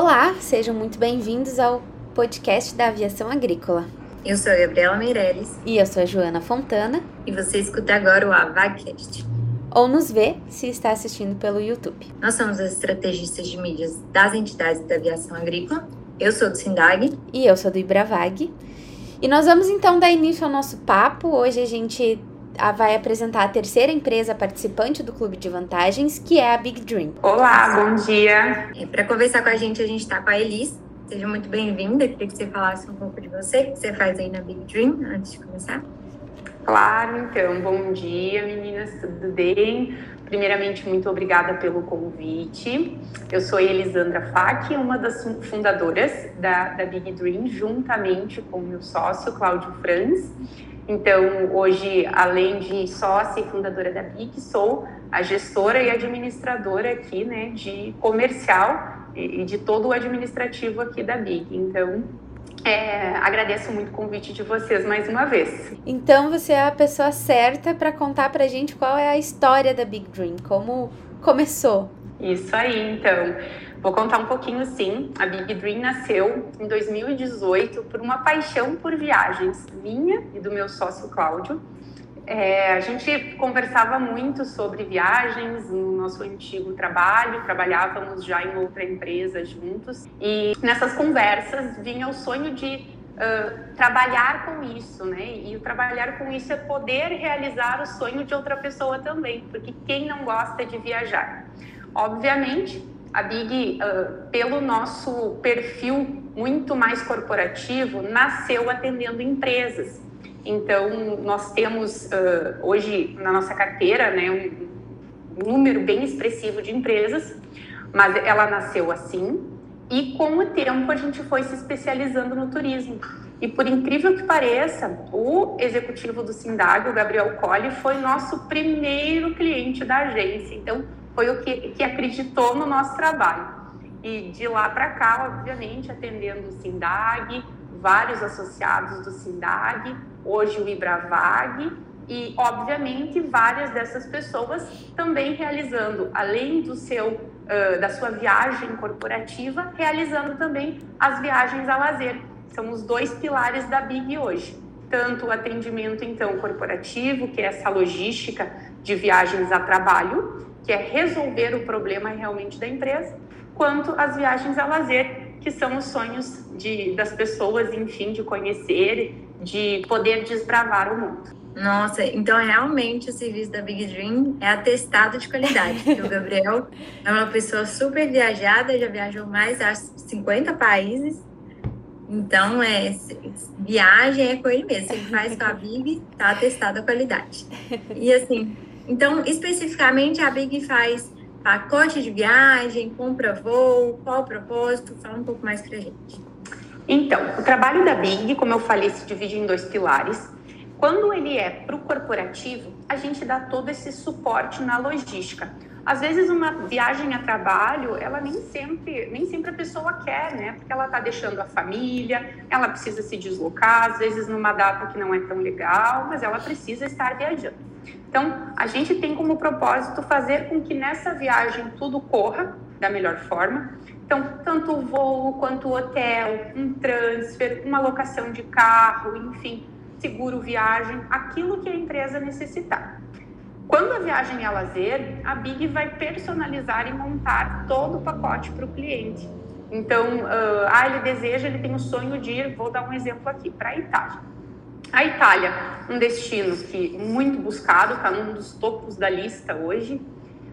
Olá, sejam muito bem-vindos ao podcast da Aviação Agrícola. Eu sou a Gabriela Meirelles. E eu sou a Joana Fontana. E você escuta agora o AVACast. Ou nos vê se está assistindo pelo YouTube. Nós somos as estrategistas de mídias das entidades da aviação agrícola. Eu sou do SINDAG. E eu sou do IBRAVAG. E nós vamos então dar início ao nosso papo. Hoje a gente vai apresentar a terceira empresa participante do Clube de Vantagens, que é a Big Dream. Olá, bom dia. É, Para conversar com a gente, a gente está com a Elis. Seja muito bem-vinda. Queria que você falasse um pouco de você, o que você faz aí na Big Dream, antes de começar. Claro, então, bom dia, meninas, tudo bem? Primeiramente, muito obrigada pelo convite. Eu sou Elisandra Fac, uma das fundadoras da, da Big Dream, juntamente com o meu sócio, Cláudio Franz. Então, hoje, além de sócia e fundadora da BIC, sou a gestora e administradora aqui, né, de comercial e de todo o administrativo aqui da BIC. Então, é, agradeço muito o convite de vocês mais uma vez. Então, você é a pessoa certa para contar para a gente qual é a história da Big Dream, como começou. Isso aí, então. Vou contar um pouquinho sim. A Big Dream nasceu em 2018 por uma paixão por viagens minha e do meu sócio Cláudio. É, a gente conversava muito sobre viagens no nosso antigo trabalho, trabalhávamos já em outra empresa juntos e nessas conversas vinha o sonho de Uh, trabalhar com isso, né? E trabalhar com isso é poder realizar o sonho de outra pessoa também, porque quem não gosta de viajar? Obviamente, a Big, uh, pelo nosso perfil muito mais corporativo, nasceu atendendo empresas. Então, nós temos uh, hoje na nossa carteira né, um número bem expressivo de empresas, mas ela nasceu assim e com o tempo a gente foi se especializando no turismo. E por incrível que pareça, o executivo do Sindag, o Gabriel Colli, foi nosso primeiro cliente da agência. Então, foi o que, que acreditou no nosso trabalho. E de lá para cá, obviamente, atendendo o SINDAG, vários associados do SINDAG, hoje o IBRAVAG, e, obviamente, várias dessas pessoas também realizando, além do seu, uh, da sua viagem corporativa, realizando também as viagens a lazer. São os dois pilares da BIG hoje. Tanto o atendimento, então, corporativo, que é essa logística de viagens a trabalho, que é resolver o problema realmente da empresa, quanto as viagens a lazer, que são os sonhos de, das pessoas, enfim, de conhecer, de poder desbravar o mundo. Nossa, então realmente o serviço da Big Dream é atestado de qualidade. o Gabriel é uma pessoa super viajada, já viajou mais de 50 países. Então, é, viagem é com ele mesmo. Se ele faz com a Big, tá atestado a qualidade. E assim, então, especificamente, a Big faz pacote de viagem, compra voo, qual o propósito? Fala um pouco mais para a gente. Então, o trabalho da Big, como eu falei, se divide em dois pilares. Quando ele é para o corporativo, a gente dá todo esse suporte na logística. Às vezes uma viagem a trabalho, ela nem sempre, nem sempre a pessoa quer, né? Porque ela está deixando a família, ela precisa se deslocar, às vezes numa data que não é tão legal, mas ela precisa estar viajando. Então, a gente tem como propósito fazer com que nessa viagem tudo corra da melhor forma. Então, tanto o voo quanto o hotel, um transfer, uma locação de carro, enfim, seguro viagem, aquilo que a empresa necessitar. Quando a viagem é lazer, a Big vai personalizar e montar todo o pacote para o cliente. Então, uh, ah, ele deseja, ele tem o sonho de ir, vou dar um exemplo aqui, para a Itália. A Itália, um destino que muito buscado, está num dos topos da lista hoje.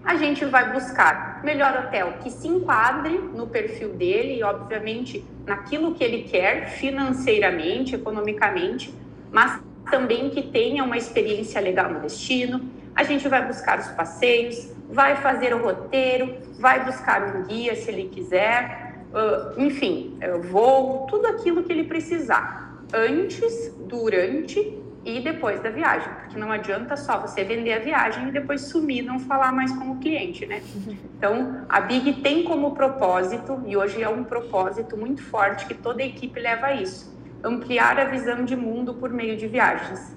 A gente vai buscar melhor hotel que se enquadre no perfil dele e, obviamente, naquilo que ele quer financeiramente, economicamente, mas também que tenha uma experiência legal no destino. A gente vai buscar os passeios, vai fazer o roteiro, vai buscar um guia se ele quiser, uh, enfim, voo, tudo aquilo que ele precisar antes, durante e depois da viagem, porque não adianta só você vender a viagem e depois sumir, não falar mais com o cliente, né? Então, a Big tem como propósito, e hoje é um propósito muito forte que toda a equipe leva a isso, ampliar a visão de mundo por meio de viagens.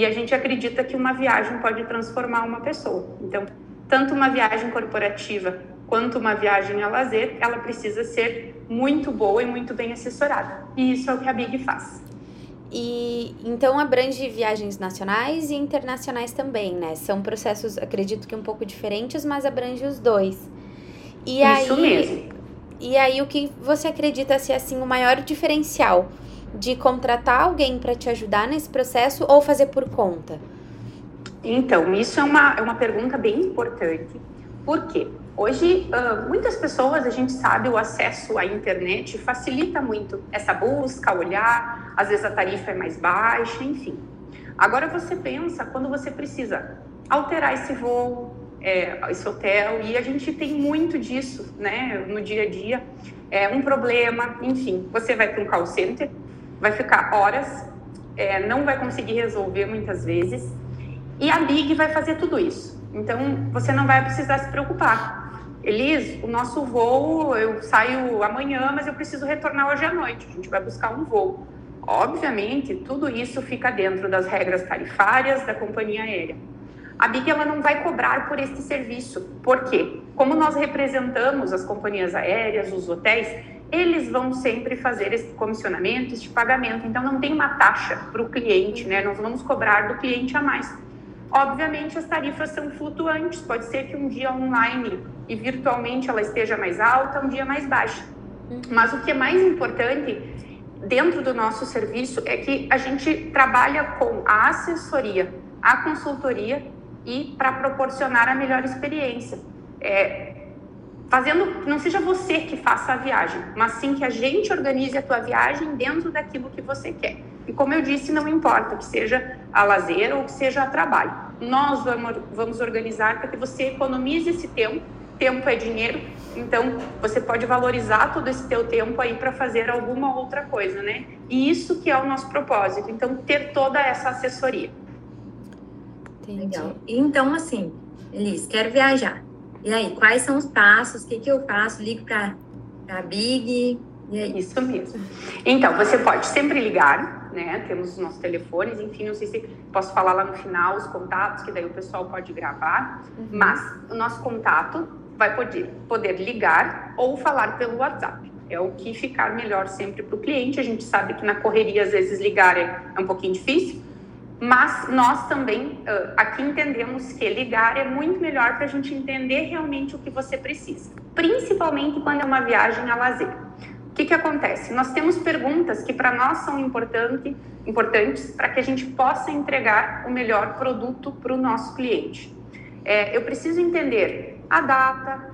E a gente acredita que uma viagem pode transformar uma pessoa. Então, tanto uma viagem corporativa quanto uma viagem a lazer, ela precisa ser muito boa e muito bem assessorada. E isso é o que a Big faz. E então abrange viagens nacionais e internacionais também, né? São processos, acredito que um pouco diferentes, mas abrange os dois. E Isso aí, mesmo. E aí o que você acredita ser assim o maior diferencial de contratar alguém para te ajudar nesse processo ou fazer por conta? Então, isso é uma, é uma pergunta bem importante. Por quê? Hoje, muitas pessoas, a gente sabe, o acesso à internet facilita muito essa busca, olhar, às vezes a tarifa é mais baixa, enfim. Agora você pensa quando você precisa alterar esse voo, é, esse hotel, e a gente tem muito disso, né, no dia a dia. É um problema, enfim, você vai para um call center, vai ficar horas, é, não vai conseguir resolver muitas vezes, e a Big vai fazer tudo isso. Então, você não vai precisar se preocupar. Elis, o nosso voo, eu saio amanhã, mas eu preciso retornar hoje à noite. A gente vai buscar um voo. Obviamente, tudo isso fica dentro das regras tarifárias da companhia aérea. A Big ela não vai cobrar por este serviço. Por quê? Como nós representamos as companhias aéreas, os hotéis, eles vão sempre fazer esse comissionamento, este pagamento. Então não tem uma taxa para o cliente, né? Nós vamos cobrar do cliente a mais. Obviamente, as tarifas são flutuantes. Pode ser que um dia online e virtualmente ela esteja mais alta, um dia mais baixa. Uhum. Mas o que é mais importante dentro do nosso serviço é que a gente trabalha com a assessoria, a consultoria e para proporcionar a melhor experiência. É, fazendo não seja você que faça a viagem, mas sim que a gente organize a tua viagem dentro daquilo que você quer. E como eu disse, não importa que seja a lazer ou que seja a trabalho. Nós vamos, vamos organizar para que você economize esse tempo. Tempo é dinheiro, então você pode valorizar todo esse teu tempo aí para fazer alguma outra coisa, né? E isso que é o nosso propósito. Então ter toda essa assessoria. Entendi. Legal. Então assim, Elis, quero viajar. E aí, quais são os passos? O que, que eu faço? Ligo para a Big? Isso mesmo. Então, você pode sempre ligar né? Temos os nossos telefones, enfim, não sei se posso falar lá no final os contatos, que daí o pessoal pode gravar, uhum. mas o nosso contato vai poder, poder ligar ou falar pelo WhatsApp. É o que ficar melhor sempre para o cliente. A gente sabe que na correria, às vezes, ligar é, é um pouquinho difícil, mas nós também aqui entendemos que ligar é muito melhor para a gente entender realmente o que você precisa, principalmente quando é uma viagem a lazer. O que, que acontece? Nós temos perguntas que para nós são importante, importantes para que a gente possa entregar o melhor produto para o nosso cliente. É, eu preciso entender a data,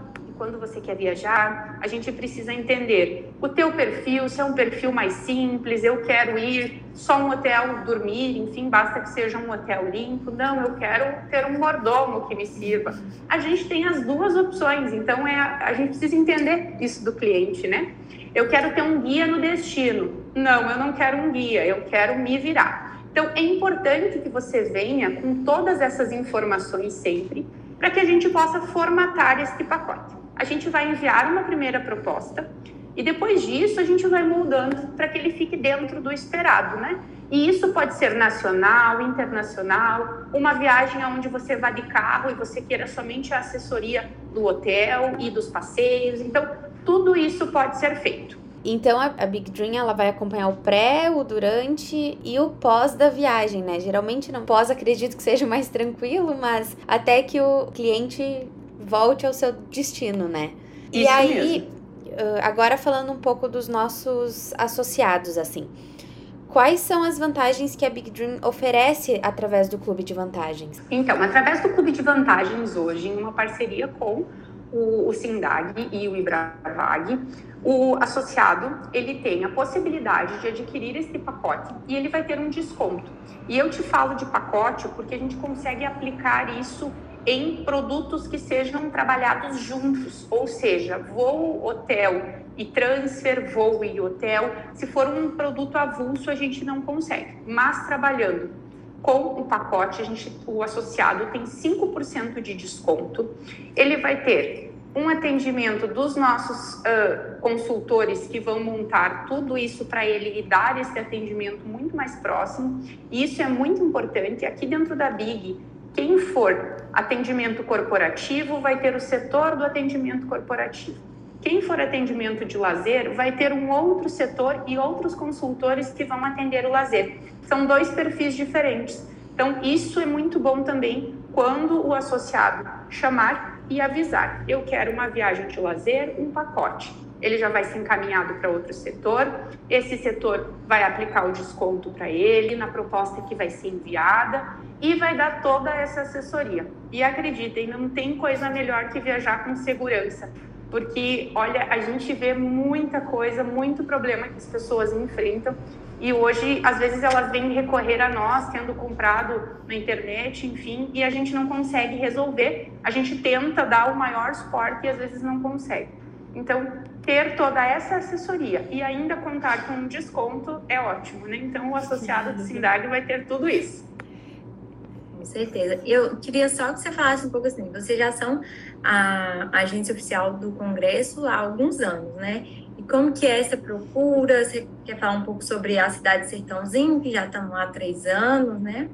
você quer viajar, a gente precisa entender o teu perfil, se é um perfil mais simples, eu quero ir só um hotel dormir, enfim, basta que seja um hotel limpo. Não, eu quero ter um mordomo que me sirva. A gente tem as duas opções, então é, a gente precisa entender isso do cliente, né? Eu quero ter um guia no destino. Não, eu não quero um guia, eu quero me virar. Então, é importante que você venha com todas essas informações sempre, para que a gente possa formatar este pacote. A gente vai enviar uma primeira proposta e depois disso a gente vai moldando para que ele fique dentro do esperado, né? E isso pode ser nacional, internacional, uma viagem onde você vá de carro e você queira somente a assessoria do hotel e dos passeios. Então, tudo isso pode ser feito. Então a, a, Big Dream ela vai acompanhar o pré, o durante e o pós da viagem, né? Geralmente no pós acredito que seja mais tranquilo, mas até que o cliente volte ao seu destino, né? Isso e aí, mesmo. agora falando um pouco dos nossos associados, assim. Quais são as vantagens que a Big Dream oferece através do Clube de Vantagens? Então, através do Clube de Vantagens hoje, em uma parceria com o, o SINDAG e o IBRAVAG, o associado ele tem a possibilidade de adquirir esse pacote e ele vai ter um desconto. E eu te falo de pacote porque a gente consegue aplicar isso em produtos que sejam trabalhados juntos, ou seja, voo, hotel e transfer, voo e hotel. Se for um produto avulso, a gente não consegue, mas trabalhando com o pacote, a gente, o associado tem 5% de desconto. Ele vai ter um atendimento dos nossos uh, consultores que vão montar tudo isso para ele e dar esse atendimento muito mais próximo. E isso é muito importante. Aqui dentro da Big, quem for atendimento corporativo vai ter o setor do atendimento corporativo. Quem for atendimento de lazer vai ter um outro setor e outros consultores que vão atender o lazer. São dois perfis diferentes. Então, isso é muito bom também quando o associado chamar e avisar: eu quero uma viagem de lazer, um pacote. Ele já vai ser encaminhado para outro setor, esse setor vai aplicar o desconto para ele na proposta que vai ser enviada e vai dar toda essa assessoria. E acreditem, não tem coisa melhor que viajar com segurança, porque olha, a gente vê muita coisa, muito problema que as pessoas enfrentam e hoje, às vezes, elas vêm recorrer a nós, tendo comprado na internet, enfim, e a gente não consegue resolver. A gente tenta dar o maior suporte e às vezes não consegue. Então, ter toda essa assessoria e ainda contar com um desconto é ótimo, né? Então, o associado do Sindag vai ter tudo isso. Com certeza. Eu queria só que você falasse um pouco assim, vocês já são a agência oficial do Congresso há alguns anos, né? E como que é essa procura? Você quer falar um pouco sobre a cidade de Sertãozinho, que já estão lá há três anos, né?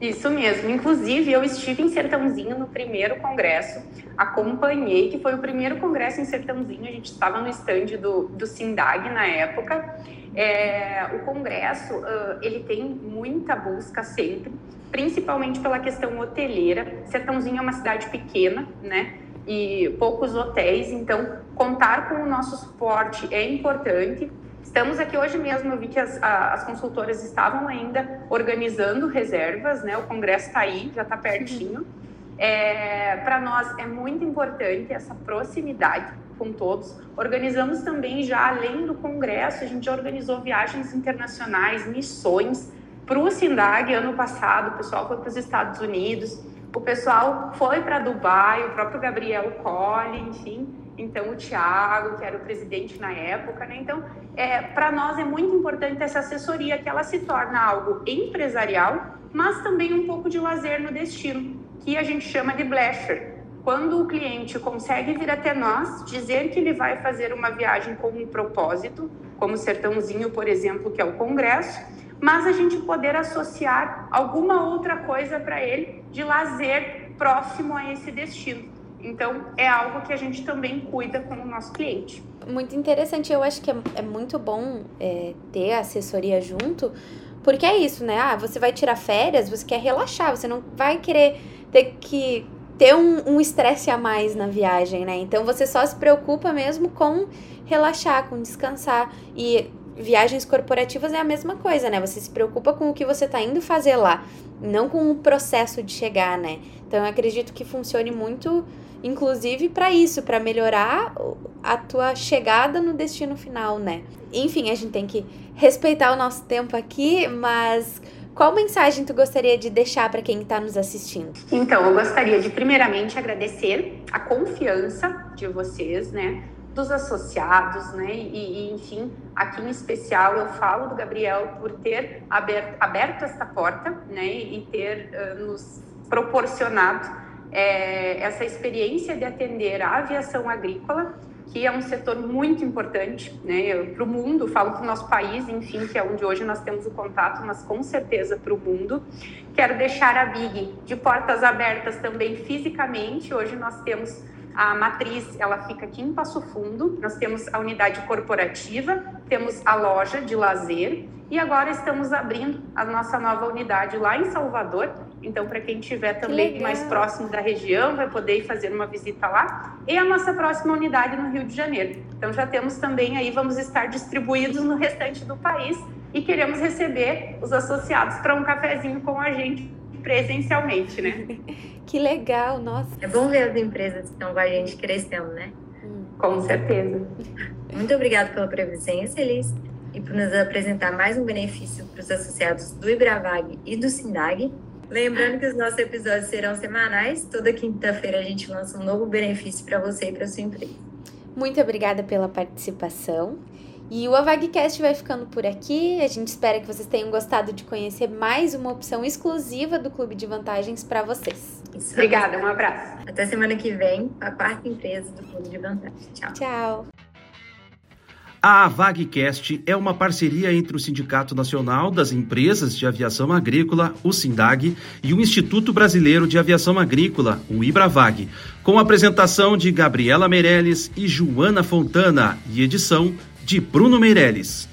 Isso mesmo. Inclusive, eu estive em Sertãozinho no primeiro congresso, acompanhei, que foi o primeiro congresso em Sertãozinho, a gente estava no estande do, do Sindag na época. É, o congresso, uh, ele tem muita busca sempre, principalmente pela questão hoteleira. Sertãozinho é uma cidade pequena, né? E poucos hotéis, então contar com o nosso suporte é importante. Estamos aqui hoje mesmo, eu vi que as, as consultoras estavam ainda organizando reservas, né? O congresso está aí, já está pertinho. É, Para nós é muito importante essa proximidade com todos. Organizamos também já, além do congresso, a gente organizou viagens internacionais, missões para o Sindag ano passado. O pessoal foi para os Estados Unidos, o pessoal foi para Dubai, o próprio Gabriel Colli, enfim então o Tiago, que era o presidente na época, né? Então, é, para nós é muito importante essa assessoria, que ela se torna algo empresarial, mas também um pouco de lazer no destino, que a gente chama de blasher. Quando o cliente consegue vir até nós, dizer que ele vai fazer uma viagem com um propósito, como Sertãozinho, por exemplo, que é o congresso, mas a gente poder associar alguma outra coisa para ele de lazer próximo a esse destino. Então, é algo que a gente também cuida com o nosso cliente. Muito interessante. Eu acho que é, é muito bom é, ter a assessoria junto, porque é isso, né? Ah, você vai tirar férias, você quer relaxar, você não vai querer ter que ter um estresse um a mais na viagem, né? Então, você só se preocupa mesmo com relaxar, com descansar. E viagens corporativas é a mesma coisa, né? Você se preocupa com o que você está indo fazer lá, não com o processo de chegar, né? Então, eu acredito que funcione muito inclusive para isso, para melhorar a tua chegada no destino final, né? Enfim, a gente tem que respeitar o nosso tempo aqui, mas qual mensagem tu gostaria de deixar para quem está nos assistindo? Então, eu gostaria de primeiramente agradecer a confiança de vocês, né? Dos associados, né? E, e, enfim, aqui em especial eu falo do Gabriel por ter aberto, aberto esta porta, né? E ter uh, nos proporcionado é, essa experiência de atender a aviação agrícola, que é um setor muito importante né, para o mundo, falo para o nosso país, enfim, que é onde hoje nós temos o contato, mas com certeza para o mundo. Quero deixar a Big de portas abertas também fisicamente. Hoje nós temos a matriz, ela fica aqui em Passo Fundo. Nós temos a unidade corporativa, temos a loja de lazer e agora estamos abrindo a nossa nova unidade lá em Salvador, então, para quem estiver também que mais próximo da região, vai poder ir fazer uma visita lá. E a nossa próxima unidade no Rio de Janeiro. Então, já temos também aí, vamos estar distribuídos no restante do país e queremos receber os associados para um cafezinho com a gente presencialmente, né? que legal, nossa. É bom ver as empresas que estão com a gente crescendo, né? Hum. Com certeza. Muito obrigada pela presença, Elis, e por nos apresentar mais um benefício para os associados do Ibravag e do Sindag. Lembrando que os nossos episódios serão semanais. Toda quinta-feira a gente lança um novo benefício para você e para sua empresa. Muito obrigada pela participação. E o Avagcast vai ficando por aqui. A gente espera que vocês tenham gostado de conhecer mais uma opção exclusiva do Clube de Vantagens para vocês. Isso. Obrigada, um abraço. Até semana que vem, a quarta empresa do Clube de Vantagens. Tchau. Tchau. A VagCast é uma parceria entre o Sindicato Nacional das Empresas de Aviação Agrícola, o SINDAG, e o Instituto Brasileiro de Aviação Agrícola, o IBRAVAG, com a apresentação de Gabriela Meirelles e Joana Fontana e edição de Bruno Meirelles.